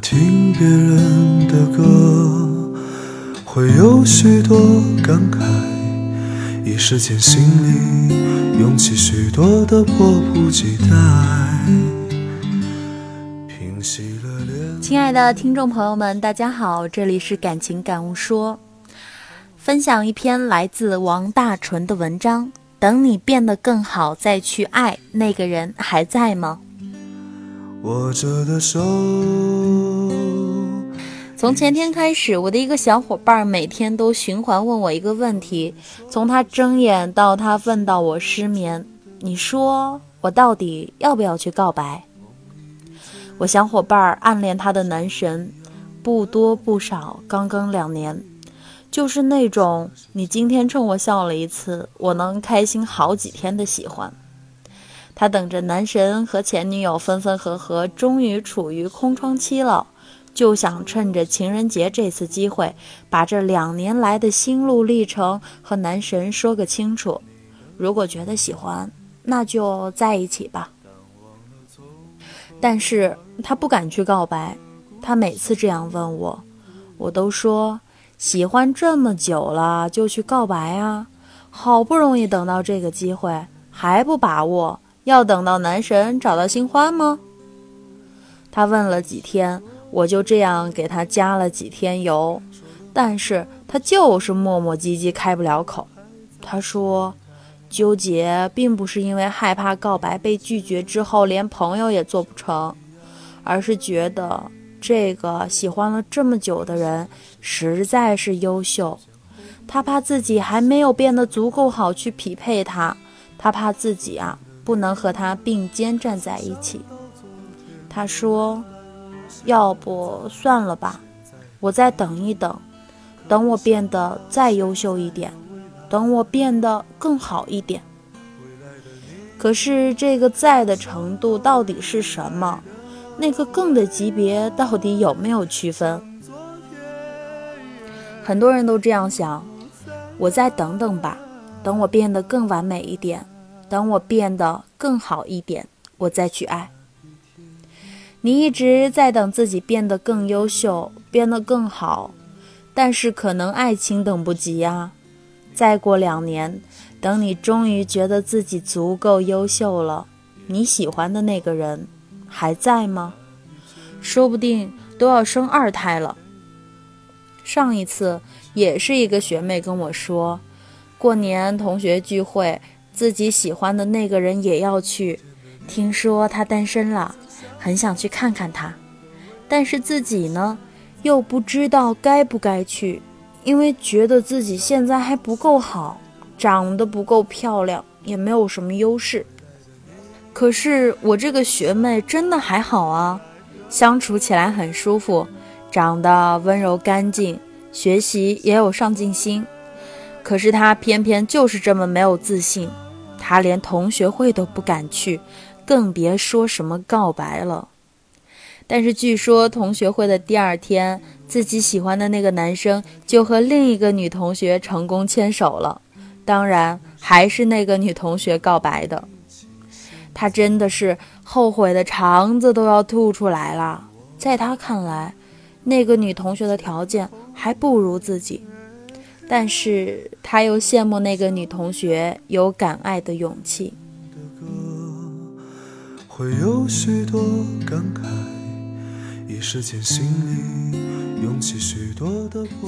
听别人的歌，会有许多感慨，一时间心里涌起许多的迫不及待。平息了脸，亲爱的听众朋友们，大家好，这里是感情感悟说，分享一篇来自王大纯的文章。等你变得更好再去爱，那个人还在吗？握着的手。从前天开始，我的一个小伙伴每天都循环问我一个问题，从他睁眼到他问到我失眠，你说我到底要不要去告白？我小伙伴暗恋他的男神，不多不少，刚刚两年。就是那种你今天冲我笑了一次，我能开心好几天的喜欢。他等着男神和前女友分分合合，终于处于空窗期了，就想趁着情人节这次机会，把这两年来的心路历程和男神说个清楚。如果觉得喜欢，那就在一起吧。但是他不敢去告白，他每次这样问我，我都说。喜欢这么久了，就去告白啊！好不容易等到这个机会，还不把握？要等到男神找到新欢吗？他问了几天，我就这样给他加了几天油，但是他就是磨磨唧唧开不了口。他说，纠结并不是因为害怕告白被拒绝之后连朋友也做不成，而是觉得。这个喜欢了这么久的人实在是优秀，他怕自己还没有变得足够好去匹配他，他怕自己啊不能和他并肩站在一起。他说：“要不算了吧，我再等一等，等我变得再优秀一点，等我变得更好一点。”可是这个在的程度到底是什么？那个更的级别到底有没有区分？很多人都这样想，我再等等吧，等我变得更完美一点，等我变得更好一点，我再去爱。你一直在等自己变得更优秀，变得更好，但是可能爱情等不及呀。再过两年，等你终于觉得自己足够优秀了，你喜欢的那个人。还在吗？说不定都要生二胎了。上一次也是一个学妹跟我说，过年同学聚会，自己喜欢的那个人也要去，听说他单身了，很想去看看他，但是自己呢，又不知道该不该去，因为觉得自己现在还不够好，长得不够漂亮，也没有什么优势。可是我这个学妹真的还好啊，相处起来很舒服，长得温柔干净，学习也有上进心。可是她偏偏就是这么没有自信，他连同学会都不敢去，更别说什么告白了。但是据说同学会的第二天，自己喜欢的那个男生就和另一个女同学成功牵手了，当然还是那个女同学告白的。他真的是后悔的肠子都要吐出来了。在他看来，那个女同学的条件还不如自己，但是他又羡慕那个女同学有敢爱的勇气。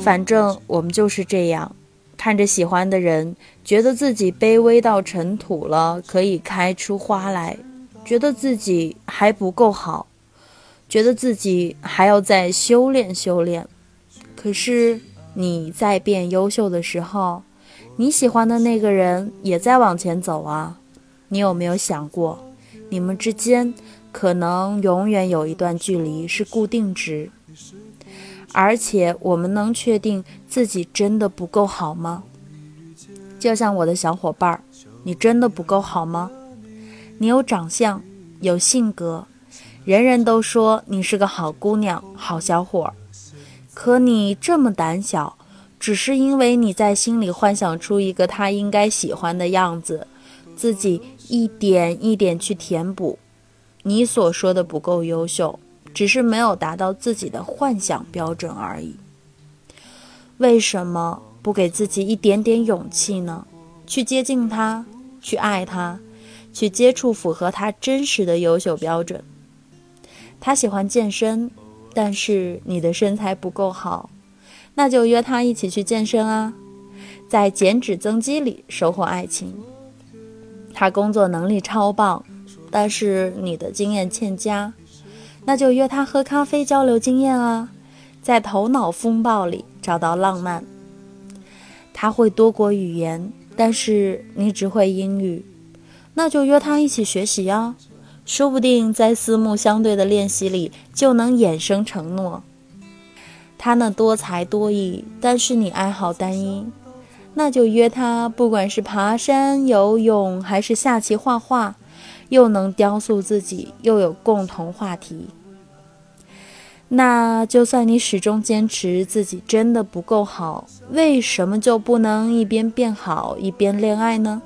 反正我们就是这样。看着喜欢的人，觉得自己卑微到尘土了，可以开出花来；觉得自己还不够好，觉得自己还要再修炼修炼。可是你在变优秀的时候，你喜欢的那个人也在往前走啊。你有没有想过，你们之间可能永远有一段距离是固定值？而且我们能确定自己真的不够好吗？就像我的小伙伴儿，你真的不够好吗？你有长相，有性格，人人都说你是个好姑娘、好小伙儿。可你这么胆小，只是因为你在心里幻想出一个他应该喜欢的样子，自己一点一点去填补。你所说的不够优秀。只是没有达到自己的幻想标准而已。为什么不给自己一点点勇气呢？去接近他，去爱他，去接触符合他真实的优秀标准。他喜欢健身，但是你的身材不够好，那就约他一起去健身啊，在减脂增肌里收获爱情。他工作能力超棒，但是你的经验欠佳，那就约他喝咖啡交流经验啊，在头脑风暴里找到浪漫。他会多国语言，但是你只会英语，那就约他一起学习啊。说不定在四目相对的练习里就能衍生承诺。他呢多才多艺，但是你爱好单一，那就约他，不管是爬山、游泳还是下棋、画画，又能雕塑自己，又有共同话题。那就算你始终坚持自己真的不够好，为什么就不能一边变好一边恋爱呢？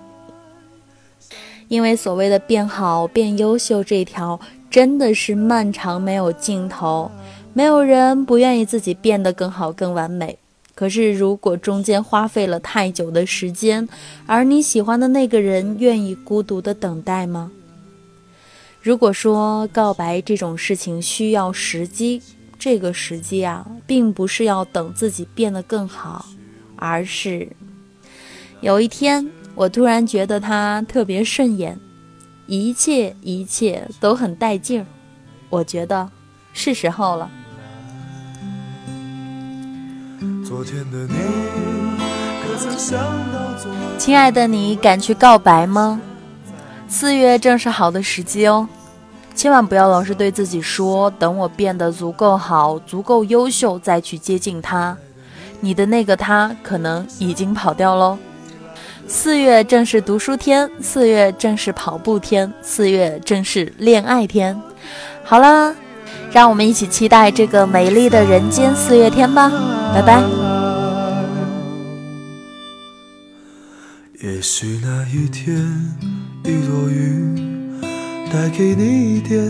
因为所谓的变好、变优秀这条，真的是漫长没有尽头。没有人不愿意自己变得更好、更完美。可是，如果中间花费了太久的时间，而你喜欢的那个人愿意孤独的等待吗？如果说告白这种事情需要时机，这个时机啊，并不是要等自己变得更好，而是有一天。我突然觉得他特别顺眼，一切一切都很带劲儿，我觉得是时候了。亲爱的，你敢去告白吗？四月正是好的时机哦，千万不要老是对自己说等我变得足够好、足够优秀再去接近他，你的那个他可能已经跑掉喽。四月正是读书天，四月正是跑步天，四月正是恋爱天。好了，让我们一起期待这个美丽的人间四月天吧！拜拜。也许那一天，一朵云带给你一点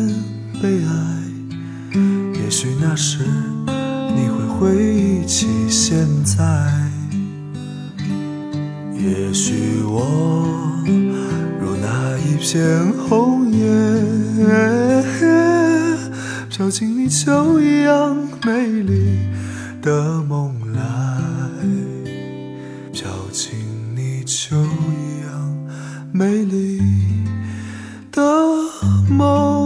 悲哀；也许那时，你会回忆起现在。也许我如那一片红叶飘进你秋一样美丽的梦来飘进你秋一样美丽的梦